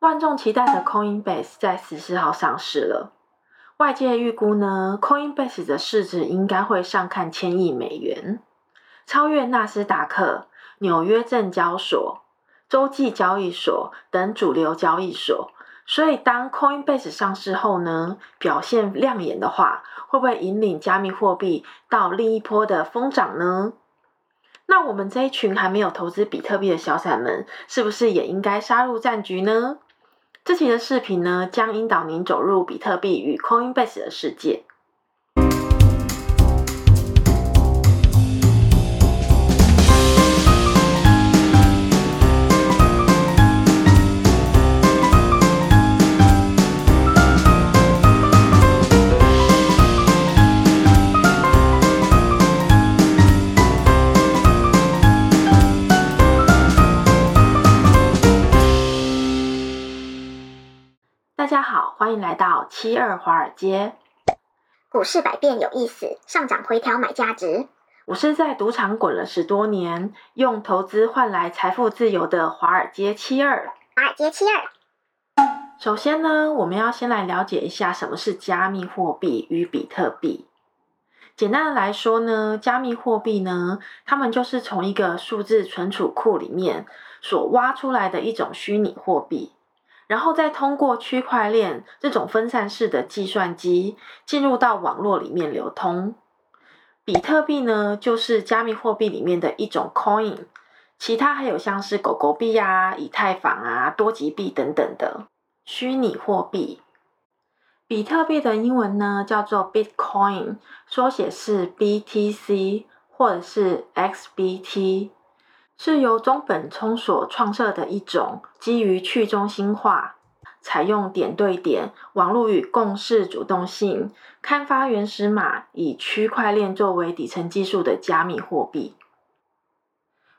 万众期待的 Coinbase 在十四号上市了。外界预估呢，Coinbase 的市值应该会上看千亿美元，超越纳斯达克、纽约证交所、洲际交易所等主流交易所。所以，当 Coinbase 上市后呢，表现亮眼的话，会不会引领加密货币到另一波的疯涨呢？那我们这一群还没有投资比特币的小散们，是不是也应该杀入战局呢？这期的视频呢，将引导您走入比特币与 Coinbase 的世界。好，欢迎来到七二华尔街。股市百变有意思，上涨回调买价值。我是在赌场滚了十多年，用投资换来财富自由的华尔街七二。华尔街七二。首先呢，我们要先来了解一下什么是加密货币与比特币。简单的来说呢，加密货币呢，它们就是从一个数字存储库里面所挖出来的一种虚拟货币。然后再通过区块链这种分散式的计算机进入到网络里面流通。比特币呢，就是加密货币里面的一种 coin，其他还有像是狗狗币啊、以太坊啊、多吉币等等的虚拟货币。比特币的英文呢叫做 Bitcoin，缩写是 BTC 或者是 XBT。是由中本聪所创设的一种基于去中心化、采用点对点、网络与共识主动性、刊发原始码、以区块链作为底层技术的加密货币。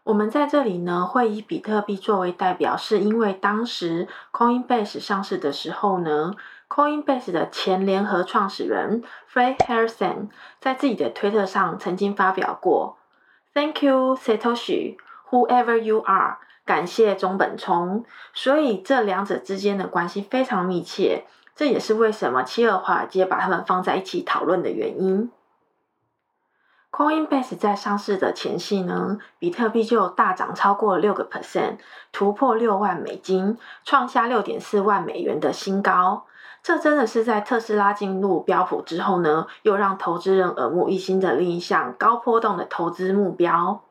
我们在这里呢，会以比特币作为代表，是因为当时 Coinbase 上市的时候呢，Coinbase 的前联合创始人 Fred Harrison 在自己的推特上曾经发表过 “Thank you, Satoshi”。Whoever you are，感谢中本聪，所以这两者之间的关系非常密切，这也是为什么七二华尔街把他们放在一起讨论的原因。Coinbase 在上市的前夕呢，比特币就大涨超过六个 percent，突破六万美金，创下六点四万美元的新高。这真的是在特斯拉进入标普之后呢，又让投资人耳目一新的另一项高波动的投资目标。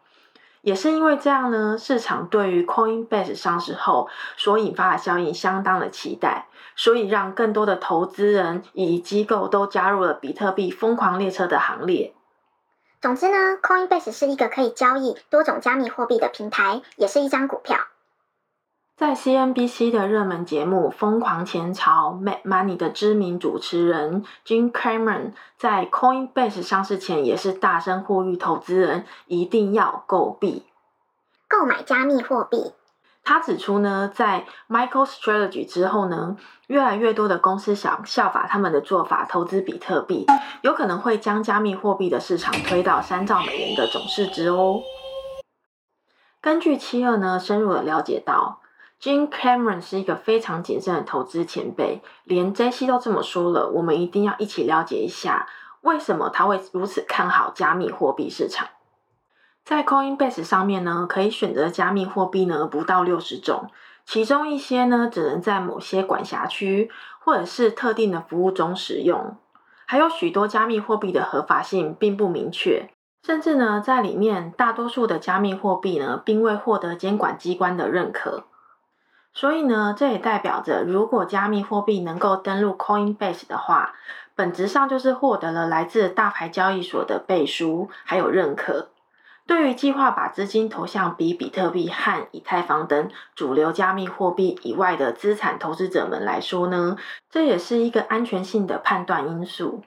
也是因为这样呢，市场对于 Coinbase 上市后所引发的效应相当的期待，所以让更多的投资人以及机构都加入了比特币疯狂列车的行列。总之呢，Coinbase 是一个可以交易多种加密货币的平台，也是一张股票。在 CNBC 的热门节目《疯狂前朝》（Mad Money） 的知名主持人 Jim Cramer 在 Coinbase 上市前也是大声呼吁投资人一定要购币、购买加密货币。他指出呢，在 MicroStrategy 之后呢，越来越多的公司想效法他们的做法，投资比特币，有可能会将加密货币的市场推到三兆美元的总市值哦。根据七二呢，深入的了解到。Jim Cameron 是一个非常谨慎的投资前辈，连 JC 都这么说了，我们一定要一起了解一下，为什么他会如此看好加密货币市场。在 Coinbase 上面呢，可以选择加密货币呢不到六十种，其中一些呢只能在某些管辖区或者是特定的服务中使用，还有许多加密货币的合法性并不明确，甚至呢在里面大多数的加密货币呢并未获得监管机关的认可。所以呢，这也代表着，如果加密货币能够登录 Coinbase 的话，本质上就是获得了来自大牌交易所的背书还有认可。对于计划把资金投向比比特币和以太坊等主流加密货币以外的资产投资者们来说呢，这也是一个安全性的判断因素。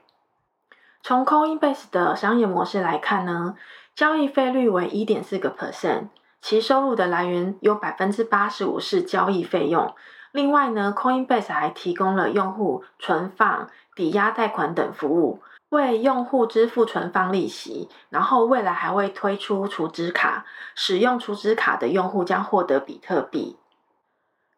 从 Coinbase 的商业模式来看呢，交易费率为一点四个 percent。其收入的来源有百分之八十五是交易费用。另外呢，Coinbase 还提供了用户存放、抵押贷款等服务，为用户支付存放利息。然后未来还会推出储值卡，使用储值卡的用户将获得比特币。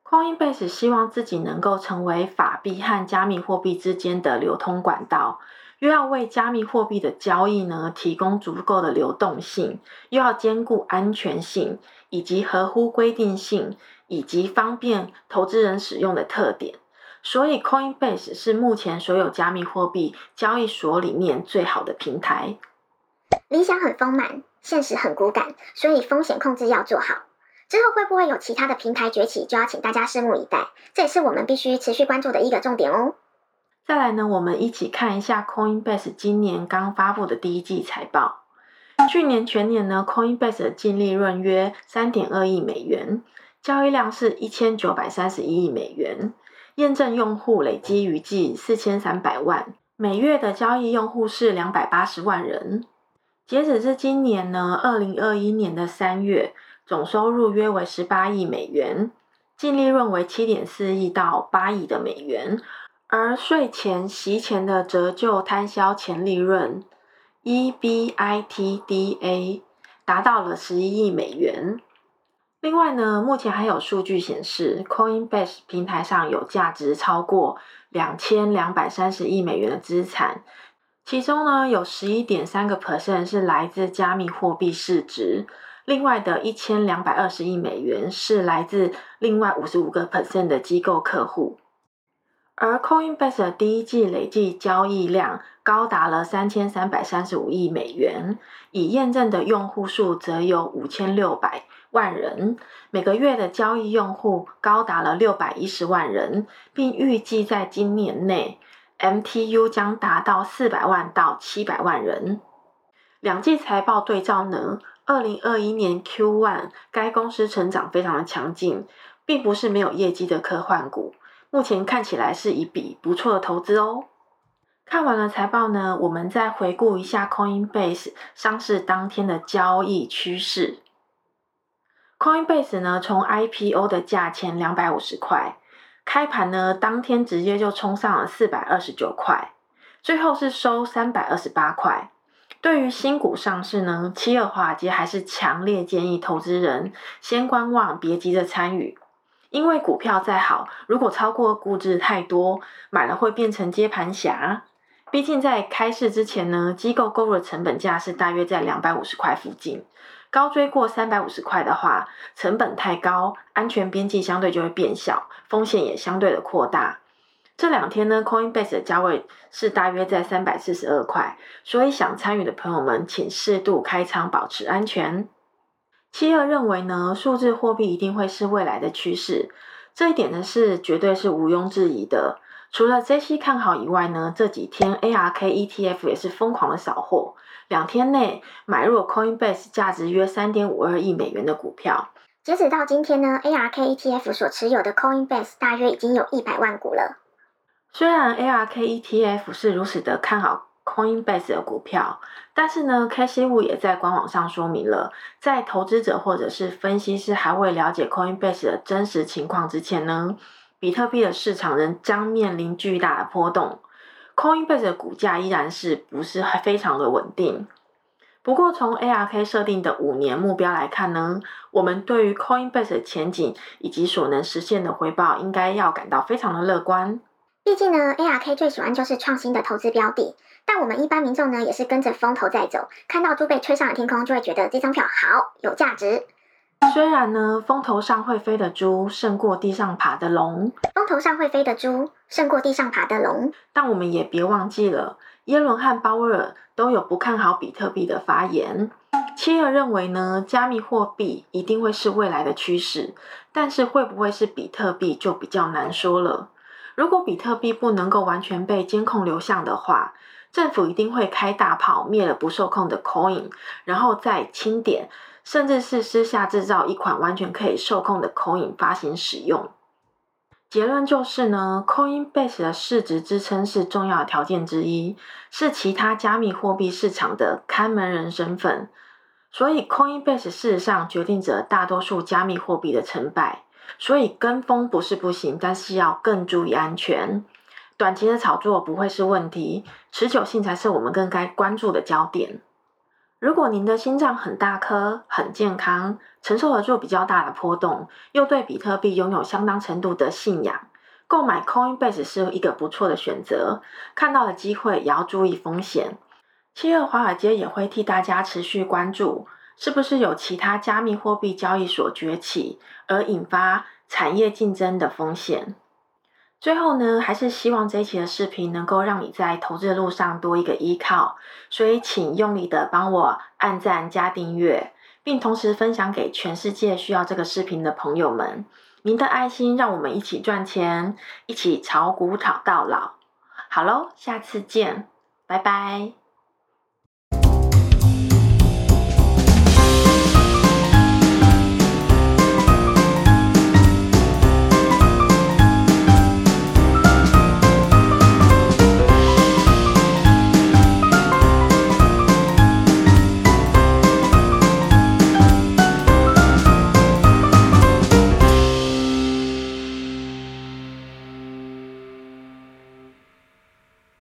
Coinbase 希望自己能够成为法币和加密货币之间的流通管道，又要为加密货币的交易呢提供足够的流动性，又要兼顾安全性以及合乎规定性，以及方便投资人使用的特点。所以，Coinbase 是目前所有加密货币交易所里面最好的平台。理想很丰满，现实很骨感，所以风险控制要做好。之后会不会有其他的平台崛起，就要请大家拭目以待。这也是我们必须持续关注的一个重点哦。再来呢，我们一起看一下 Coinbase 今年刚发布的第一季财报。去年全年呢，Coinbase 的净利润约三点二亿美元，交易量是一千九百三十一亿美元，验证用户累积余计四千三百万，每月的交易用户是两百八十万人。截止至今年呢，二零二一年的三月。总收入约为十八亿美元，净利润为七点四亿到八亿的美元，而税前息前的折旧摊销前利润 （EBITDA） 达到了十一亿美元。另外呢，目前还有数据显示，Coinbase 平台上有价值超过两千两百三十亿美元的资产，其中呢有十一点三个 percent 是来自加密货币市值。另外的一千两百二十亿美元是来自另外五十五个 percent 的机构客户，而 Coinbase 的第一季累计交易量高达了三千三百三十五亿美元，已验证的用户数则有五千六百万人，每个月的交易用户高达了六百一十万人，并预计在今年内 MTU 将达到四百万到七百万人。两季财报对照呢？二零二一年 Q1，该公司成长非常的强劲，并不是没有业绩的科幻股。目前看起来是一笔不错的投资哦。看完了财报呢，我们再回顾一下 Coinbase 上市当天的交易趋势。Coinbase 呢，从 IPO 的价钱两百五十块，开盘呢当天直接就冲上了四百二十九块，最后是收三百二十八块。对于新股上市呢，七二华尔街还是强烈建议投资人先观望，别急着参与。因为股票再好，如果超过估值太多，买了会变成接盘侠。毕竟在开市之前呢，机构购入的成本价是大约在两百五十块附近，高追过三百五十块的话，成本太高，安全边际相对就会变小，风险也相对的扩大。这两天呢，Coinbase 的价位是大约在三百四十二块，所以想参与的朋友们，请适度开仓，保持安全。七二认为呢，数字货币一定会是未来的趋势，这一点呢是绝对是毋庸置疑的。除了 JC 看好以外呢，这几天 ARK ETF 也是疯狂的扫货，两天内买入 Coinbase 价值约三点五二亿美元的股票。截止到今天呢，ARK ETF 所持有的 Coinbase 大约已经有一百万股了。虽然 ARK ETF 是如此的看好 Coinbase 的股票，但是呢，Cathie Wood 也在官网上说明了，在投资者或者是分析师还未了解 Coinbase 的真实情况之前呢，比特币的市场仍将面临巨大的波动，Coinbase 的股价依然是不是非常的稳定。不过，从 ARK 设定的五年目标来看呢，我们对于 Coinbase 的前景以及所能实现的回报，应该要感到非常的乐观。毕竟呢，ARK 最喜欢就是创新的投资标的，但我们一般民众呢，也是跟着风头在走，看到猪被吹上了天空，就会觉得这张票好有价值。虽然呢，风头上会飞的猪胜过地上爬的龙，风头上会飞的猪胜过地上爬的龙，但我们也别忘记了，耶伦和鲍威尔都有不看好比特币的发言。七二认为呢，加密货币一定会是未来的趋势，但是会不会是比特币就比较难说了。如果比特币不能够完全被监控流向的话，政府一定会开大炮灭了不受控的 coin，然后再清点，甚至是私下制造一款完全可以受控的 coin 发行使用。结论就是呢，Coinbase 的市值支撑是重要的条件之一，是其他加密货币市场的看门人身份。所以，Coinbase 事实上决定着大多数加密货币的成败。所以跟风不是不行，但是要更注意安全。短期的炒作不会是问题，持久性才是我们更该关注的焦点。如果您的心脏很大颗、很健康，承受得住比较大的波动，又对比特币拥有相当程度的信仰，购买 Coinbase 是一个不错的选择。看到了机会，也要注意风险。七月华尔街也会替大家持续关注，是不是有其他加密货币交易所崛起，而引发产业竞争的风险。最后呢，还是希望这一期的视频能够让你在投资的路上多一个依靠，所以请用力的帮我按赞加订阅，并同时分享给全世界需要这个视频的朋友们。您的爱心让我们一起赚钱，一起炒股炒到老。好喽，下次见，拜拜。